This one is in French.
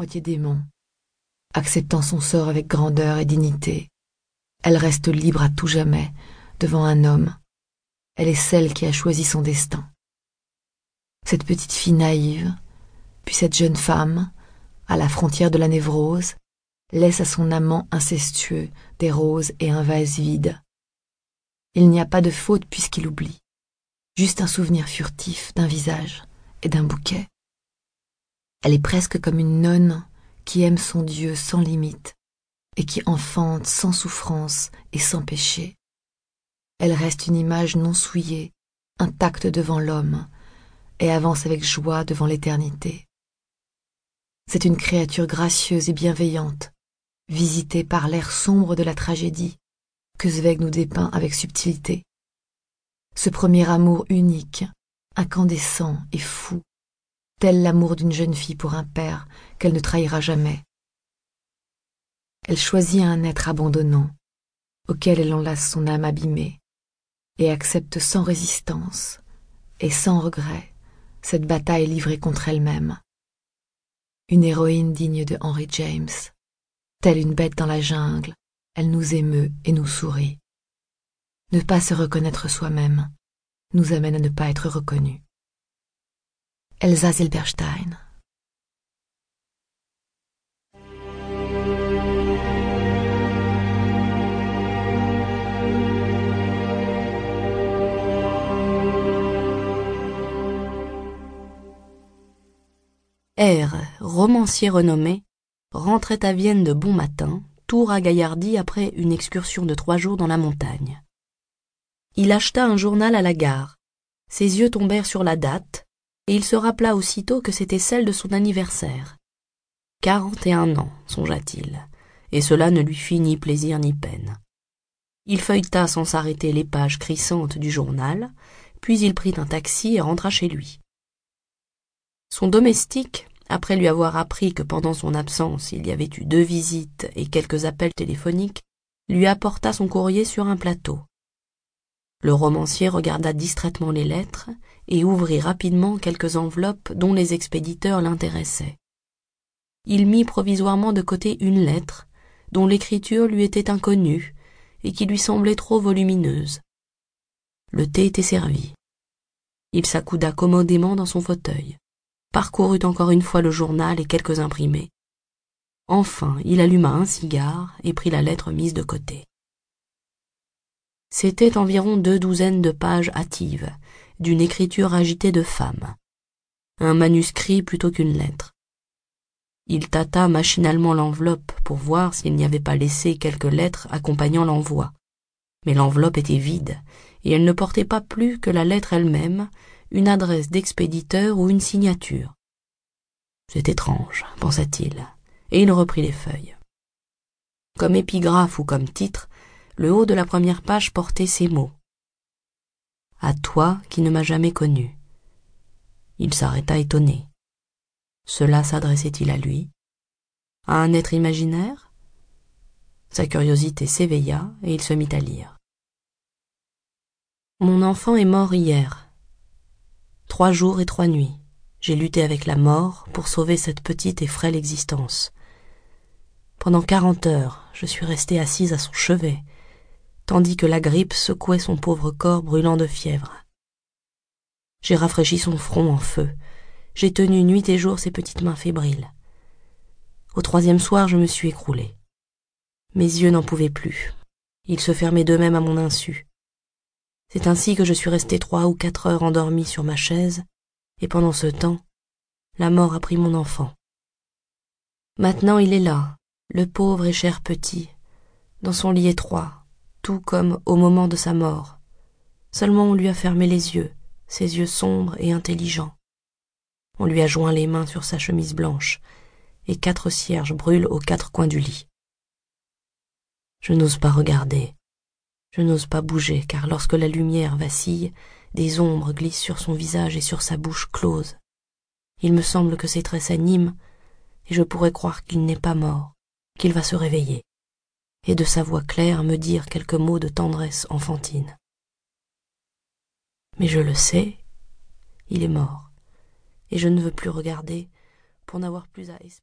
moitié démon. Acceptant son sort avec grandeur et dignité, elle reste libre à tout jamais devant un homme. Elle est celle qui a choisi son destin. Cette petite fille naïve, puis cette jeune femme, à la frontière de la névrose, laisse à son amant incestueux des roses et un vase vide. Il n'y a pas de faute puisqu'il oublie, juste un souvenir furtif d'un visage et d'un bouquet. Elle est presque comme une nonne qui aime son Dieu sans limite et qui enfante sans souffrance et sans péché. Elle reste une image non souillée, intacte devant l'homme, et avance avec joie devant l'éternité. C'est une créature gracieuse et bienveillante, visitée par l'air sombre de la tragédie, que Zweig nous dépeint avec subtilité. Ce premier amour unique, incandescent et fou, tel l'amour d'une jeune fille pour un père qu'elle ne trahira jamais. Elle choisit un être abandonnant, auquel elle enlace son âme abîmée, et accepte sans résistance et sans regret cette bataille livrée contre elle-même. Une héroïne digne de Henry James, telle une bête dans la jungle, elle nous émeut et nous sourit. Ne pas se reconnaître soi-même nous amène à ne pas être reconnu. Elsa Zilberstein R, romancier renommé, rentrait à Vienne de bon matin, tout ragaillardi après une excursion de trois jours dans la montagne. Il acheta un journal à la gare. Ses yeux tombèrent sur la date, et il se rappela aussitôt que c'était celle de son anniversaire. Quarante et un ans, songea-t-il, et cela ne lui fit ni plaisir ni peine. Il feuilleta sans s'arrêter les pages crissantes du journal, puis il prit un taxi et rentra chez lui. Son domestique, après lui avoir appris que pendant son absence il y avait eu deux visites et quelques appels téléphoniques, lui apporta son courrier sur un plateau. Le romancier regarda distraitement les lettres et ouvrit rapidement quelques enveloppes dont les expéditeurs l'intéressaient. Il mit provisoirement de côté une lettre dont l'écriture lui était inconnue et qui lui semblait trop volumineuse. Le thé était servi. Il s'accouda commodément dans son fauteuil parcourut encore une fois le journal et quelques imprimés. Enfin, il alluma un cigare et prit la lettre mise de côté. C'était environ deux douzaines de pages hâtives, d'une écriture agitée de femme. Un manuscrit plutôt qu'une lettre. Il tâta machinalement l'enveloppe pour voir s'il n'y avait pas laissé quelques lettres accompagnant l'envoi. Mais l'enveloppe était vide, et elle ne portait pas plus que la lettre elle-même, une adresse d'expéditeur ou une signature. C'est étrange, pensa-t-il, et il reprit les feuilles. Comme épigraphe ou comme titre, le haut de la première page portait ces mots. À toi qui ne m'as jamais connu. Il s'arrêta étonné. Cela s'adressait-il à lui? À un être imaginaire? Sa curiosité s'éveilla et il se mit à lire. Mon enfant est mort hier, Trois jours et trois nuits, j'ai lutté avec la mort pour sauver cette petite et frêle existence. Pendant quarante heures, je suis restée assise à son chevet, tandis que la grippe secouait son pauvre corps brûlant de fièvre. J'ai rafraîchi son front en feu, j'ai tenu nuit et jour ses petites mains fébriles. Au troisième soir, je me suis écroulée. Mes yeux n'en pouvaient plus. Ils se fermaient d'eux-mêmes à mon insu. C'est ainsi que je suis resté trois ou quatre heures endormie sur ma chaise, et pendant ce temps, la mort a pris mon enfant. Maintenant il est là, le pauvre et cher petit, dans son lit étroit, tout comme au moment de sa mort. Seulement on lui a fermé les yeux, ses yeux sombres et intelligents. On lui a joint les mains sur sa chemise blanche, et quatre cierges brûlent aux quatre coins du lit. Je n'ose pas regarder. Je n'ose pas bouger, car lorsque la lumière vacille, des ombres glissent sur son visage et sur sa bouche close. Il me semble que ses traits s'animent, et je pourrais croire qu'il n'est pas mort, qu'il va se réveiller, et de sa voix claire me dire quelques mots de tendresse enfantine. Mais je le sais, il est mort, et je ne veux plus regarder pour n'avoir plus à espérer.